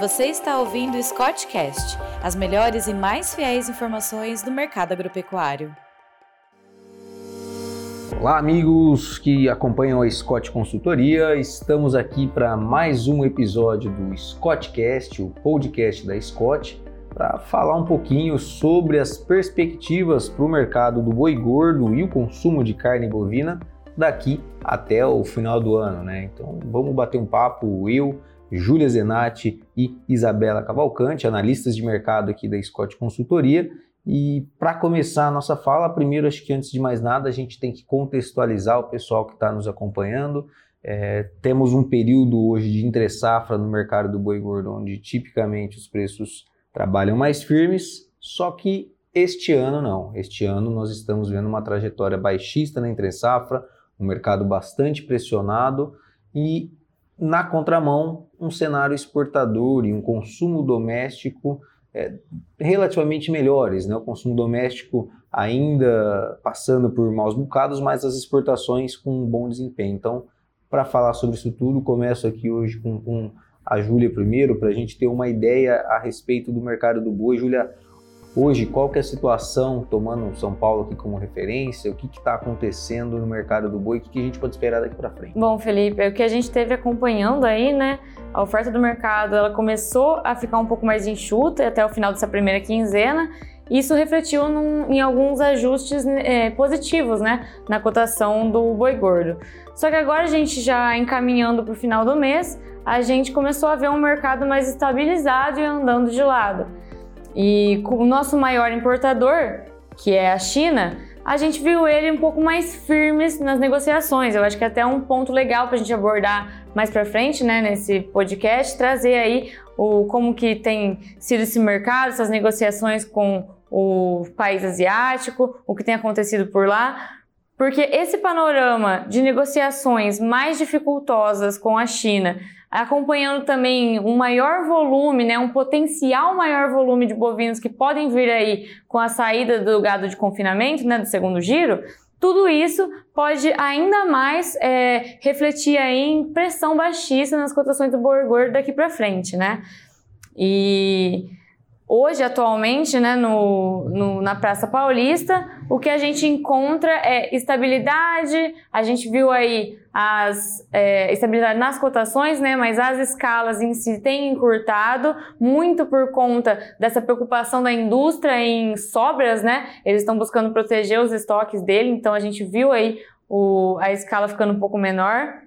Você está ouvindo o Scottcast, as melhores e mais fiéis informações do mercado agropecuário. Olá, amigos que acompanham a Scott Consultoria. Estamos aqui para mais um episódio do Scottcast, o podcast da Scott, para falar um pouquinho sobre as perspectivas para o mercado do boi gordo e o consumo de carne bovina daqui até o final do ano, né? Então vamos bater um papo, eu, Júlia Zenatti e Isabela Cavalcante, analistas de mercado aqui da Scott Consultoria. E para começar a nossa fala, primeiro acho que antes de mais nada a gente tem que contextualizar o pessoal que está nos acompanhando. É, temos um período hoje de entre safra no mercado do boi gordo, onde tipicamente os preços trabalham mais firmes, só que este ano não. Este ano nós estamos vendo uma trajetória baixista na entre safra, um mercado bastante pressionado e na contramão um cenário exportador e um consumo doméstico é, relativamente melhores, né? O consumo doméstico ainda passando por maus bocados, mas as exportações com um bom desempenho. Então, para falar sobre isso tudo, começo aqui hoje com, com a Júlia primeiro, para a gente ter uma ideia a respeito do mercado do boi. Júlia, hoje qual que é a situação, tomando São Paulo aqui como referência, o que está acontecendo no mercado do boi, o que, que a gente pode esperar daqui para frente? Bom, Felipe, o que a gente teve acompanhando aí, né, a oferta do mercado, ela começou a ficar um pouco mais enxuta até o final dessa primeira quinzena, isso refletiu num, em alguns ajustes é, positivos, né, na cotação do boi gordo. Só que agora a gente já encaminhando para o final do mês, a gente começou a ver um mercado mais estabilizado e andando de lado. E com o nosso maior importador, que é a China, a gente viu ele um pouco mais firmes nas negociações. Eu acho que é até um ponto legal para a gente abordar mais para frente, né, nesse podcast, trazer aí o como que tem sido esse mercado, essas negociações com o país asiático, o que tem acontecido por lá, porque esse panorama de negociações mais dificultosas com a China acompanhando também um maior volume, né, um potencial maior volume de bovinos que podem vir aí com a saída do gado de confinamento, né, do segundo giro, tudo isso pode ainda mais é, refletir aí em pressão baixista nas cotações do boi gordo daqui para frente, né? E Hoje, atualmente, né, no, no, na Praça Paulista, o que a gente encontra é estabilidade, a gente viu aí as é, estabilidade nas cotações, né, mas as escalas em si têm encurtado, muito por conta dessa preocupação da indústria em sobras, né, eles estão buscando proteger os estoques dele, então a gente viu aí o, a escala ficando um pouco menor.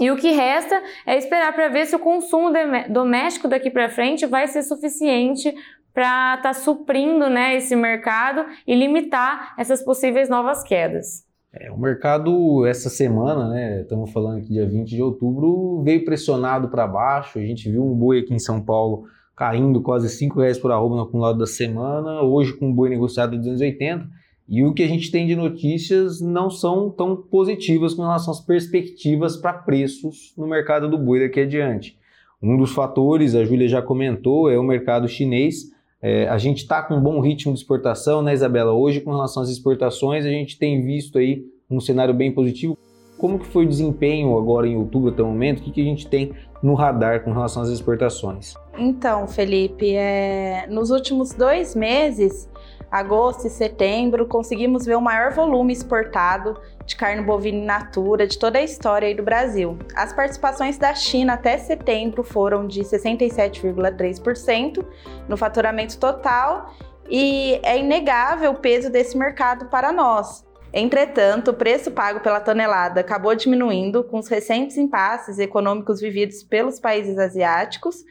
E o que resta é esperar para ver se o consumo doméstico daqui para frente vai ser suficiente para estar tá suprindo né, esse mercado e limitar essas possíveis novas quedas. É, o mercado essa semana, né, estamos falando aqui dia 20 de outubro, veio pressionado para baixo. A gente viu um boi aqui em São Paulo caindo quase 5 reais por arroba no acumulado da semana, hoje com um boi negociado a 280. E o que a gente tem de notícias não são tão positivas com relação às perspectivas para preços no mercado do boi daqui adiante. Um dos fatores, a Júlia já comentou, é o mercado chinês é, a gente está com um bom ritmo de exportação, né, Isabela? Hoje, com relação às exportações, a gente tem visto aí um cenário bem positivo. Como que foi o desempenho agora em outubro até o momento? O que, que a gente tem no radar com relação às exportações? Então, Felipe, é... nos últimos dois meses, agosto e setembro, conseguimos ver o maior volume exportado de carne bovina in natura de toda a história do Brasil. As participações da China até setembro foram de 67,3% no faturamento total e é inegável o peso desse mercado para nós. Entretanto, o preço pago pela tonelada acabou diminuindo com os recentes impasses econômicos vividos pelos países asiáticos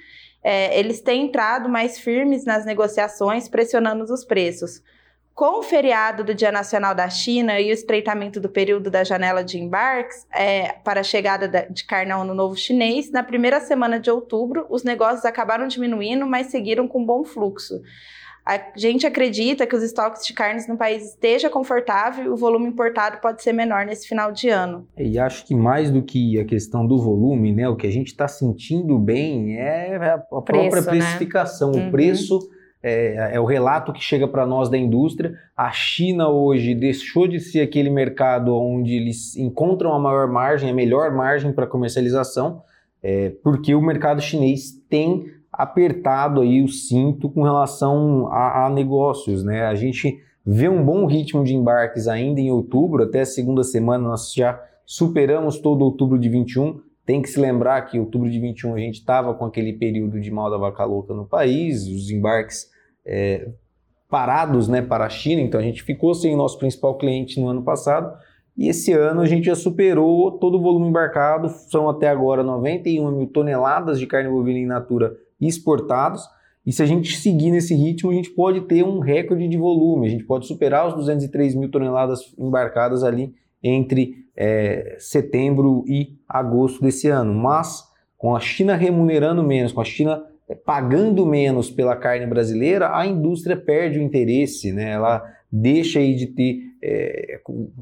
é, eles têm entrado mais firmes nas negociações, pressionando os preços. Com o feriado do Dia Nacional da China e o estreitamento do período da janela de embarques é, para a chegada de carne ao Ano Novo Chinês, na primeira semana de outubro, os negócios acabaram diminuindo, mas seguiram com bom fluxo. A gente acredita que os estoques de carnes no país esteja confortável e o volume importado pode ser menor nesse final de ano. E acho que mais do que a questão do volume, né, o que a gente está sentindo bem é a própria Preço, né? precificação, né? o uhum. preço é, é, o relato que chega para nós da indústria. A China hoje deixou de ser aquele mercado onde eles encontram a maior margem, a melhor margem para comercialização, é, porque o mercado chinês tem apertado aí o cinto com relação a, a negócios, né? A gente vê um bom ritmo de embarques ainda em outubro, até a segunda semana nós já superamos todo outubro de 21. Tem que se lembrar que outubro de 21 a gente estava com aquele período de mal da vaca louca no país, os embarques é, parados né, para a China, então a gente ficou sem o nosso principal cliente no ano passado. E esse ano a gente já superou todo o volume embarcado, são até agora 91 mil toneladas de carne bovina in natura exportados. E se a gente seguir nesse ritmo, a gente pode ter um recorde de volume, a gente pode superar os 203 mil toneladas embarcadas ali entre é, setembro e agosto desse ano. Mas com a China remunerando menos, com a China é, pagando menos pela carne brasileira, a indústria perde o interesse, né? ela deixa aí de ter é,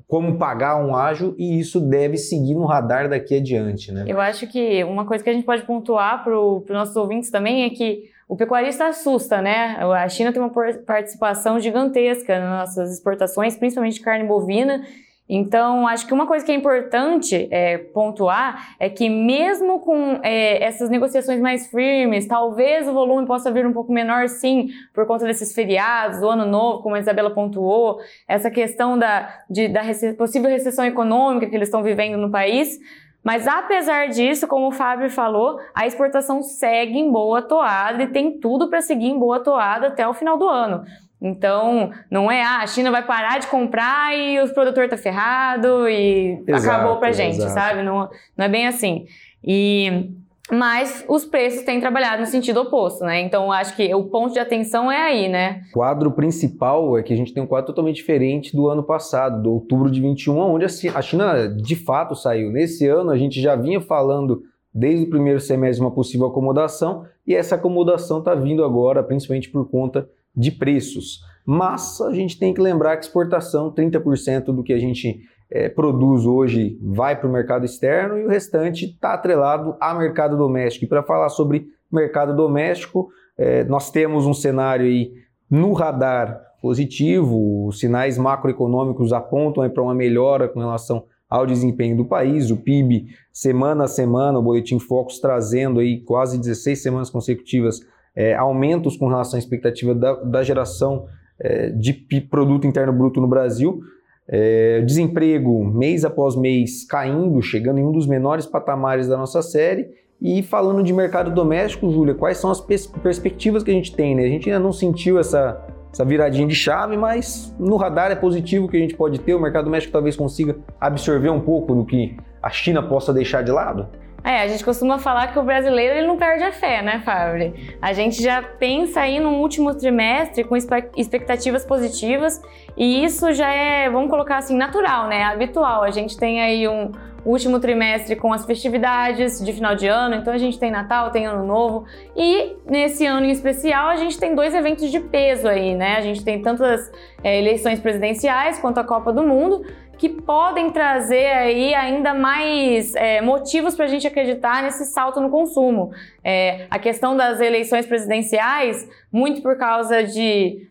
como pagar um ágio e isso deve seguir no radar daqui adiante. Né? Eu acho que uma coisa que a gente pode pontuar para os nossos ouvintes também é que o pecuarista assusta, né? A China tem uma participação gigantesca nas nossas exportações, principalmente de carne bovina, então, acho que uma coisa que é importante é, pontuar é que, mesmo com é, essas negociações mais firmes, talvez o volume possa vir um pouco menor, sim, por conta desses feriados, do ano novo, como a Isabela pontuou, essa questão da, de, da possível recessão econômica que eles estão vivendo no país. Mas apesar disso, como o Fábio falou, a exportação segue em boa toada e tem tudo para seguir em boa toada até o final do ano. Então, não é, ah, a China vai parar de comprar e o produtor tá ferrado e exato, acabou pra gente, exato. sabe? Não, não é bem assim. E mas os preços têm trabalhado no sentido oposto, né? Então acho que o ponto de atenção é aí, né? O quadro principal é que a gente tem um quadro totalmente diferente do ano passado, do outubro de 21, onde a China de fato saiu. Nesse ano a gente já vinha falando desde o primeiro semestre uma possível acomodação e essa acomodação está vindo agora, principalmente por conta de preços. Mas a gente tem que lembrar que exportação, 30% do que a gente é, produz hoje vai para o mercado externo e o restante está atrelado a mercado doméstico. E para falar sobre mercado doméstico, é, nós temos um cenário aí no radar positivo, os sinais macroeconômicos apontam para uma melhora com relação ao desempenho do país, o PIB semana a semana, o Boletim Focus trazendo aí quase 16 semanas consecutivas é, aumentos com relação à expectativa da, da geração é, de produto interno bruto no Brasil. É, desemprego mês após mês caindo, chegando em um dos menores patamares da nossa série. E falando de mercado doméstico, Júlia, quais são as pers perspectivas que a gente tem? Né? A gente ainda não sentiu essa, essa viradinha de chave, mas no radar é positivo que a gente pode ter. O mercado doméstico talvez consiga absorver um pouco do que a China possa deixar de lado. É, a gente costuma falar que o brasileiro ele não perde a fé, né, Fábio? A gente já pensa aí no último trimestre com expectativas positivas e isso já é, vamos colocar assim, natural, né? Habitual. A gente tem aí um último trimestre com as festividades de final de ano, então a gente tem Natal, tem Ano Novo e nesse ano em especial a gente tem dois eventos de peso aí, né? A gente tem tanto as é, eleições presidenciais quanto a Copa do Mundo que podem trazer aí ainda mais é, motivos para a gente acreditar nesse salto no consumo. É, a questão das eleições presidenciais, muito por causa de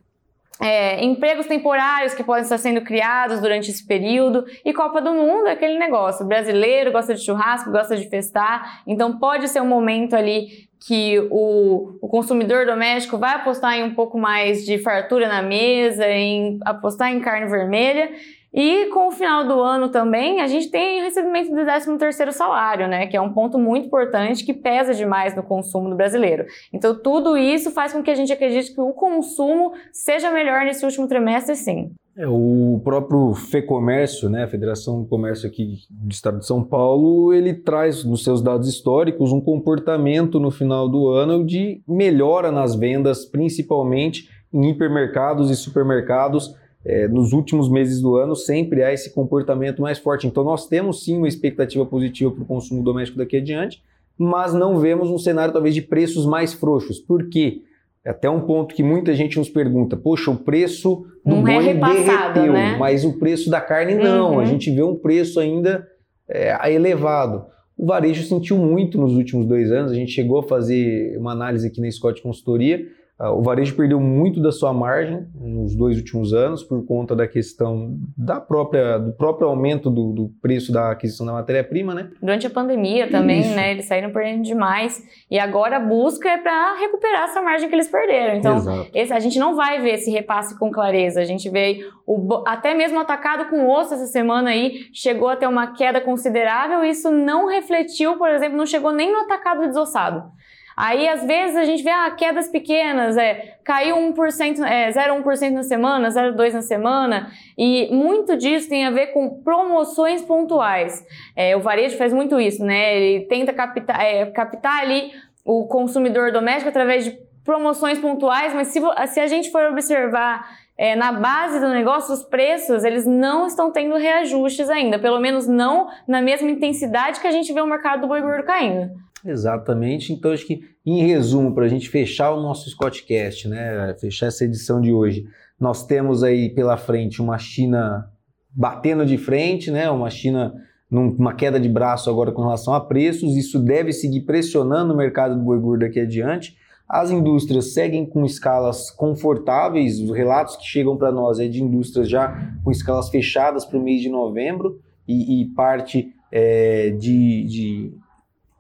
é, empregos temporários que podem estar sendo criados durante esse período. E Copa do Mundo é aquele negócio. O brasileiro gosta de churrasco, gosta de festar. Então pode ser um momento ali que o, o consumidor doméstico vai apostar em um pouco mais de fartura na mesa, em apostar em carne vermelha. E com o final do ano também, a gente tem recebimento do 13º salário, né, que é um ponto muito importante que pesa demais no consumo do brasileiro. Então tudo isso faz com que a gente acredite que o consumo seja melhor nesse último trimestre, sim. É, o próprio FEComércio, né, a Federação do Comércio aqui do Estado de São Paulo, ele traz nos seus dados históricos um comportamento no final do ano de melhora nas vendas, principalmente em hipermercados e supermercados, é, nos últimos meses do ano sempre há esse comportamento mais forte. Então nós temos sim uma expectativa positiva para o consumo doméstico daqui adiante, mas não vemos um cenário talvez de preços mais frouxos. Por quê? É até um ponto que muita gente nos pergunta: poxa, o preço do não é boi é derreteu, né? mas o preço da carne não. Uhum. A gente vê um preço ainda é, elevado. O varejo sentiu muito nos últimos dois anos. A gente chegou a fazer uma análise aqui na Scott Consultoria o varejo perdeu muito da sua margem nos dois últimos anos por conta da questão da própria, do próprio aumento do, do preço da aquisição da matéria-prima, né? Durante a pandemia também, Isso. né? Eles saíram perdendo demais e agora a busca é para recuperar essa margem que eles perderam. Então, esse, a gente não vai ver esse repasse com clareza. A gente vê o, até mesmo atacado com osso essa semana aí chegou a ter uma queda considerável. E isso não refletiu, por exemplo, não chegou nem no atacado desossado. Aí, às vezes, a gente vê ah, quedas pequenas, é, caiu 1%, é, 0,1% na semana, 0,2% na semana, e muito disso tem a ver com promoções pontuais. É, o varejo faz muito isso, né? Ele tenta captar, é, captar ali o consumidor doméstico através de promoções pontuais, mas se, se a gente for observar é, na base do negócio, os preços eles não estão tendo reajustes ainda, pelo menos não na mesma intensidade que a gente vê o mercado do boi gordo caindo. Exatamente. Então, acho que, em resumo, para a gente fechar o nosso Scottcast, né, fechar essa edição de hoje, nós temos aí pela frente uma China batendo de frente, né, uma China numa queda de braço agora com relação a preços. Isso deve seguir pressionando o mercado do boi daqui adiante. As indústrias seguem com escalas confortáveis. Os relatos que chegam para nós é de indústrias já com escalas fechadas para o mês de novembro e, e parte é, de, de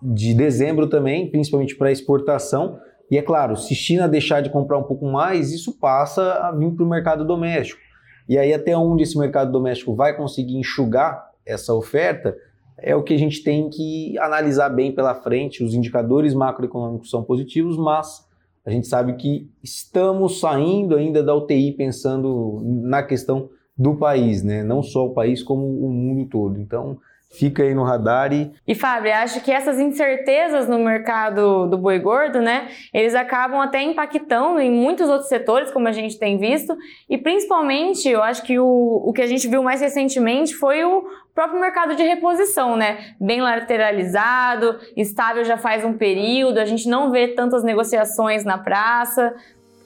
de dezembro também, principalmente para exportação. E é claro, se China deixar de comprar um pouco mais, isso passa a vir para o mercado doméstico. E aí, até onde esse mercado doméstico vai conseguir enxugar essa oferta, é o que a gente tem que analisar bem pela frente. Os indicadores macroeconômicos são positivos, mas a gente sabe que estamos saindo ainda da UTI pensando na questão do país, né? não só o país, como o mundo todo. Então, fica aí no radar e... E Fábio, acho que essas incertezas no mercado do boi gordo, né, eles acabam até impactando em muitos outros setores, como a gente tem visto, e principalmente, eu acho que o, o que a gente viu mais recentemente foi o próprio mercado de reposição, né, bem lateralizado, estável já faz um período, a gente não vê tantas negociações na praça,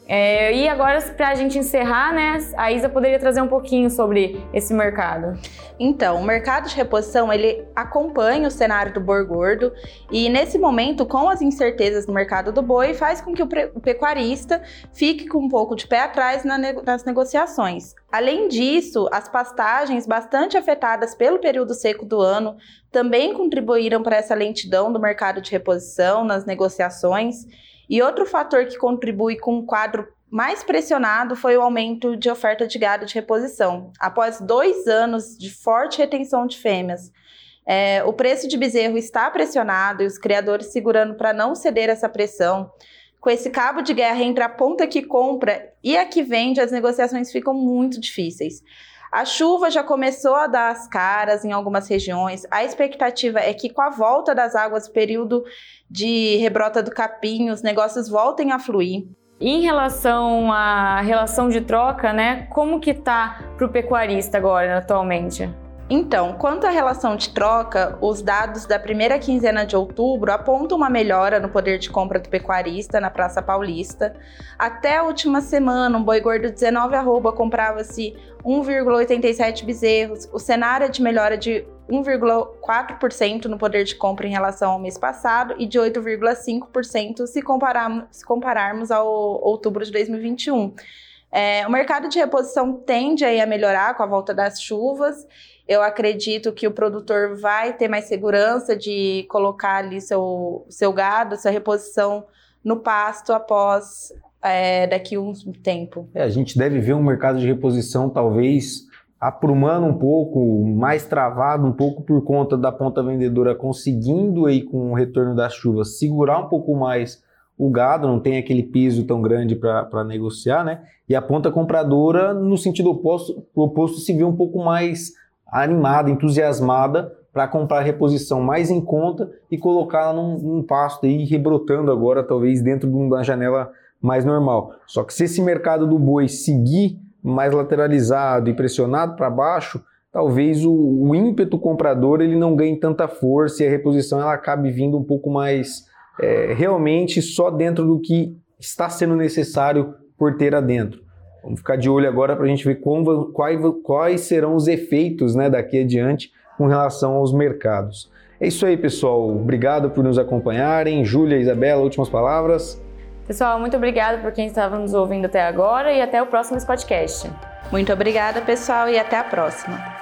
é, e agora, para a gente encerrar, né, a Isa poderia trazer um pouquinho sobre esse mercado. Então, o mercado de reposição ele acompanha o cenário do boi gordo e nesse momento, com as incertezas no mercado do boi, faz com que o, pecuarista fique com um pouco de pé atrás na nas negociações. Além disso, as pastagens bastante afetadas pelo período seco do ano também contribuíram para essa lentidão do mercado de reposição nas negociações. E outro fator que contribui com um quadro mais pressionado foi o aumento de oferta de gado de reposição. Após dois anos de forte retenção de fêmeas, é, o preço de bezerro está pressionado e os criadores segurando para não ceder essa pressão. Com esse cabo de guerra entre a ponta que compra e a que vende, as negociações ficam muito difíceis. A chuva já começou a dar as caras em algumas regiões. A expectativa é que com a volta das águas, período de rebrota do capim, os negócios voltem a fluir. Em relação à relação de troca, né? Como que tá para o pecuarista agora, atualmente? Então, quanto à relação de troca, os dados da primeira quinzena de outubro apontam uma melhora no poder de compra do pecuarista na Praça Paulista. Até a última semana, um boi gordo 19 arroba comprava-se 1,87 bezerros. O cenário é de melhora de 1,4% no poder de compra em relação ao mês passado e de 8,5% se compararmos, se compararmos ao outubro de 2021. É, o mercado de reposição tende a melhorar com a volta das chuvas eu acredito que o produtor vai ter mais segurança de colocar ali seu, seu gado, sua reposição no pasto após é, daqui um tempo. É, a gente deve ver um mercado de reposição talvez aprumando um pouco, mais travado um pouco por conta da ponta vendedora conseguindo aí com o retorno das chuvas segurar um pouco mais o gado, não tem aquele piso tão grande para negociar, né? E a ponta compradora, no sentido oposto, oposto se vê um pouco mais animada, entusiasmada para comprar reposição mais em conta e colocá-la num, num, pasto aí rebrotando agora, talvez dentro de uma janela mais normal. Só que se esse mercado do boi seguir mais lateralizado e pressionado para baixo, talvez o, o, ímpeto comprador ele não ganhe tanta força e a reposição ela acabe vindo um pouco mais é, realmente só dentro do que está sendo necessário por ter adentro. Vamos ficar de olho agora para a gente ver como, quais, quais serão os efeitos né, daqui adiante com relação aos mercados. É isso aí, pessoal. Obrigado por nos acompanharem. Júlia, Isabela, últimas palavras. Pessoal, muito obrigada por quem estava nos ouvindo até agora e até o próximo Spotcast. Muito obrigada, pessoal, e até a próxima.